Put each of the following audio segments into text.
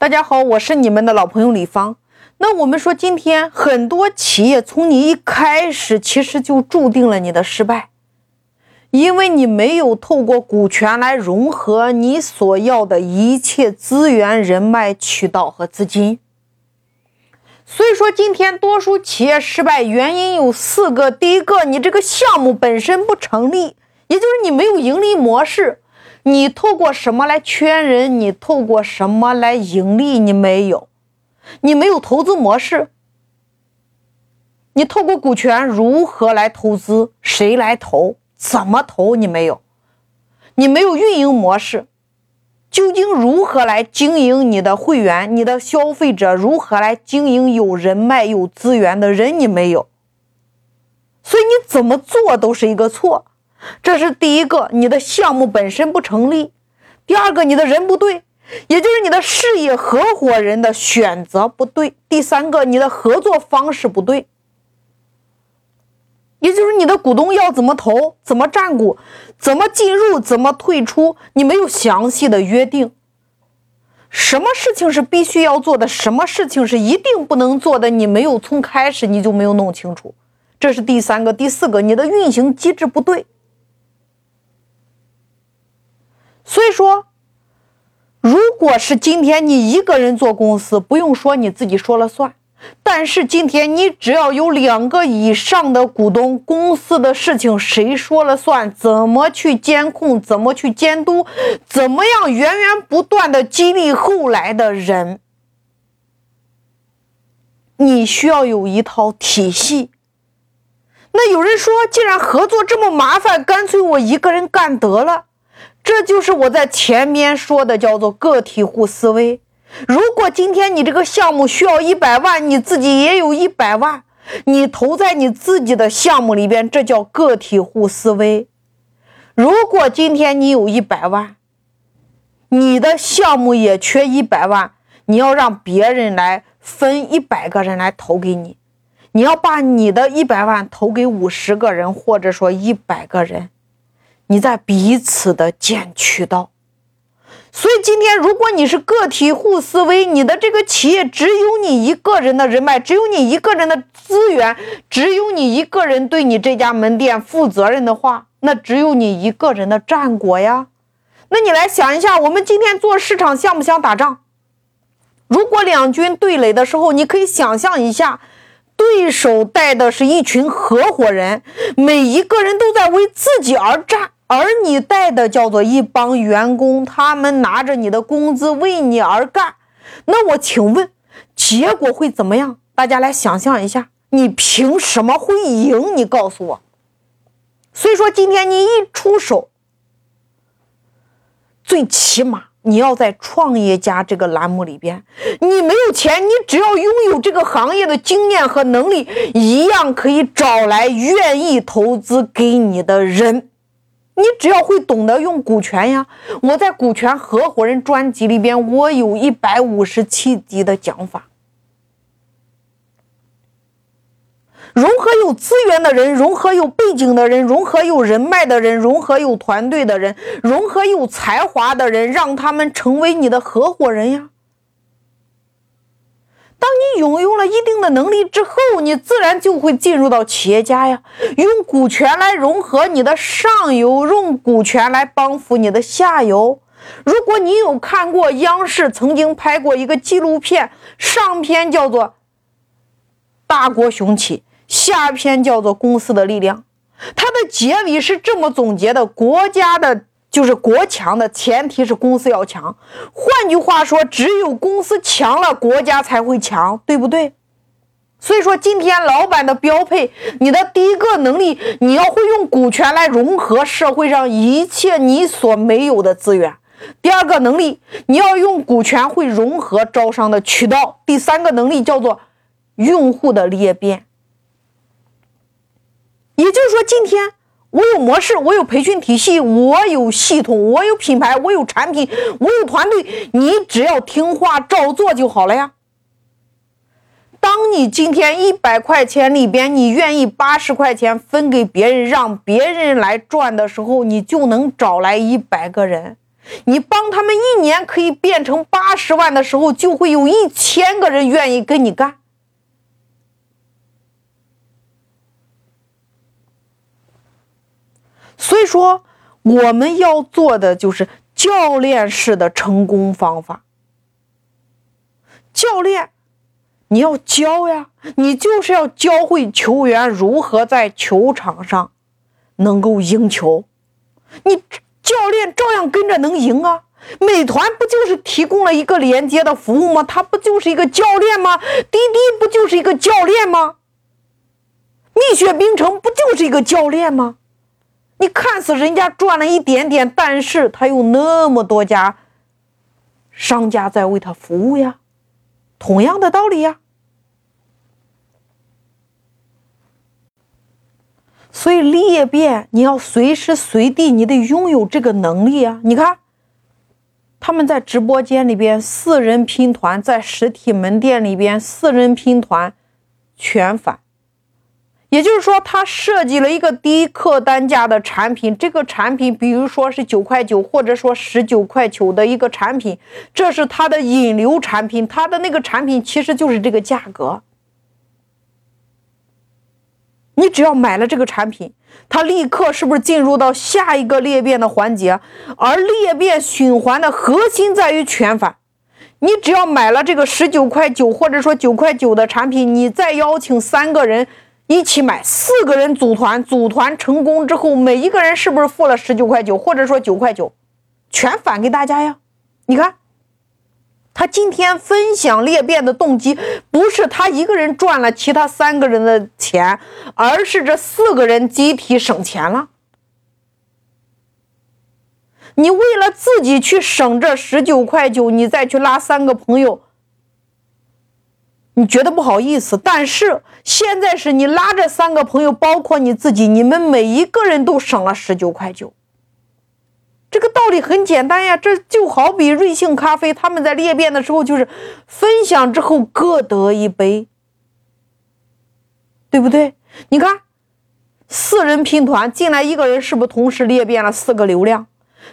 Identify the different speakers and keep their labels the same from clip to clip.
Speaker 1: 大家好，我是你们的老朋友李芳。那我们说，今天很多企业从你一开始，其实就注定了你的失败，因为你没有透过股权来融合你所要的一切资源、人脉、渠道和资金。所以说，今天多数企业失败原因有四个：第一个，你这个项目本身不成立，也就是你没有盈利模式。你透过什么来圈人？你透过什么来盈利？你没有，你没有投资模式。你透过股权如何来投资？谁来投？怎么投？你没有，你没有运营模式。究竟如何来经营你的会员？你的消费者如何来经营有人脉、有资源的人？你没有，所以你怎么做都是一个错。这是第一个，你的项目本身不成立；第二个，你的人不对，也就是你的事业合伙人的选择不对；第三个，你的合作方式不对，也就是你的股东要怎么投、怎么占股、怎么进入、怎么退出，你没有详细的约定。什么事情是必须要做的，什么事情是一定不能做的，你没有从开始你就没有弄清楚。这是第三个、第四个，你的运行机制不对。所以说，如果是今天你一个人做公司，不用说你自己说了算。但是今天你只要有两个以上的股东，公司的事情谁说了算？怎么去监控？怎么去监督？怎么样源源不断的激励后来的人？你需要有一套体系。那有人说，既然合作这么麻烦，干脆我一个人干得了。这就是我在前面说的，叫做个体户思维。如果今天你这个项目需要一百万，你自己也有一百万，你投在你自己的项目里边，这叫个体户思维。如果今天你有一百万，你的项目也缺一百万，你要让别人来分一百个人来投给你，你要把你的一百万投给五十个人，或者说一百个人。你在彼此的建渠道，所以今天如果你是个体户思维，你的这个企业只有你一个人的人脉，只有你一个人的资源，只有你一个人对你这家门店负责任的话，那只有你一个人的战果呀。那你来想一下，我们今天做市场像不像打仗？如果两军对垒的时候，你可以想象一下，对手带的是一群合伙人，每一个人都在为自己而战。而你带的叫做一帮员工，他们拿着你的工资为你而干，那我请问，结果会怎么样？大家来想象一下，你凭什么会赢？你告诉我。所以说，今天你一出手，最起码你要在创业家这个栏目里边，你没有钱，你只要拥有这个行业的经验和能力，一样可以找来愿意投资给你的人。你只要会懂得用股权呀！我在股权合伙人专辑里边，我有一百五十七集的讲法。融合有资源的人，融合有背景的人，融合有人脉的人，融合有团队的人，融合有才华的人，让他们成为你的合伙人呀。当你拥有了一定的能力之后，你自然就会进入到企业家呀。用股权来融合你的上游，用股权来帮扶你的下游。如果你有看过央视曾经拍过一个纪录片，上篇叫做“大国雄起”，下篇叫做“公司的力量”，它的结尾是这么总结的：国家的。就是国强的前提是公司要强，换句话说，只有公司强了，国家才会强，对不对？所以说，今天老板的标配，你的第一个能力，你要会用股权来融合社会上一切你所没有的资源；第二个能力，你要用股权会融合招商的渠道；第三个能力叫做用户的裂变。也就是说，今天。我有模式，我有培训体系，我有系统，我有品牌，我有产品，我有团队。你只要听话照做就好了呀。当你今天一百块钱里边，你愿意八十块钱分给别人，让别人来赚的时候，你就能找来一百个人。你帮他们一年可以变成八十万的时候，就会有一千个人愿意跟你干。所以说，我们要做的就是教练式的成功方法。教练，你要教呀，你就是要教会球员如何在球场上能够赢球。你教练照样跟着能赢啊。美团不就是提供了一个连接的服务吗？他不就是一个教练吗？滴滴不就是一个教练吗？蜜雪冰城不就是一个教练吗？你看似人家赚了一点点，但是他有那么多家商家在为他服务呀，同样的道理呀。所以裂变，你要随时随地，你得拥有这个能力啊！你看，他们在直播间里边四人拼团，在实体门店里边四人拼团，全返。也就是说，他设计了一个低客单价的产品。这个产品，比如说是九块九，或者说十九块九的一个产品，这是他的引流产品。他的那个产品其实就是这个价格。你只要买了这个产品，他立刻是不是进入到下一个裂变的环节？而裂变循环的核心在于全返。你只要买了这个十九块九，或者说九块九的产品，你再邀请三个人。一起买，四个人组团，组团成功之后，每一个人是不是付了十九块九，或者说九块九，全返给大家呀？你看，他今天分享裂变的动机，不是他一个人赚了其他三个人的钱，而是这四个人集体省钱了。你为了自己去省这十九块九，你再去拉三个朋友。你觉得不好意思，但是现在是你拉着三个朋友，包括你自己，你们每一个人都省了十九块九。这个道理很简单呀，这就好比瑞幸咖啡，他们在裂变的时候就是分享之后各得一杯，对不对？你看，四人拼团进来一个人，是不是同时裂变了四个流量？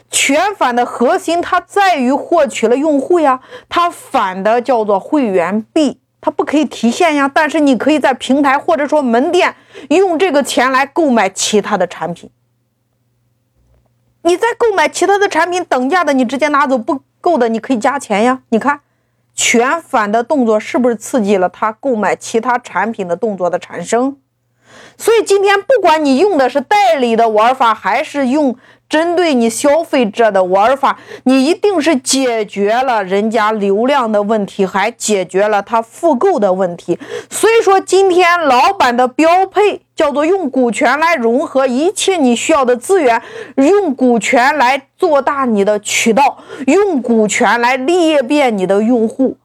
Speaker 1: 全返的核心它在于获取了用户呀，它返的叫做会员币。它不可以提现呀，但是你可以在平台或者说门店用这个钱来购买其他的产品。你在购买其他的产品等价的，你直接拿走；不够的，你可以加钱呀。你看，全返的动作是不是刺激了他购买其他产品的动作的产生？所以今天不管你用的是代理的玩法，还是用。针对你消费者的玩法，你一定是解决了人家流量的问题，还解决了他复购的问题。所以说，今天老板的标配叫做用股权来融合一切你需要的资源，用股权来做大你的渠道，用股权来裂变你的用户。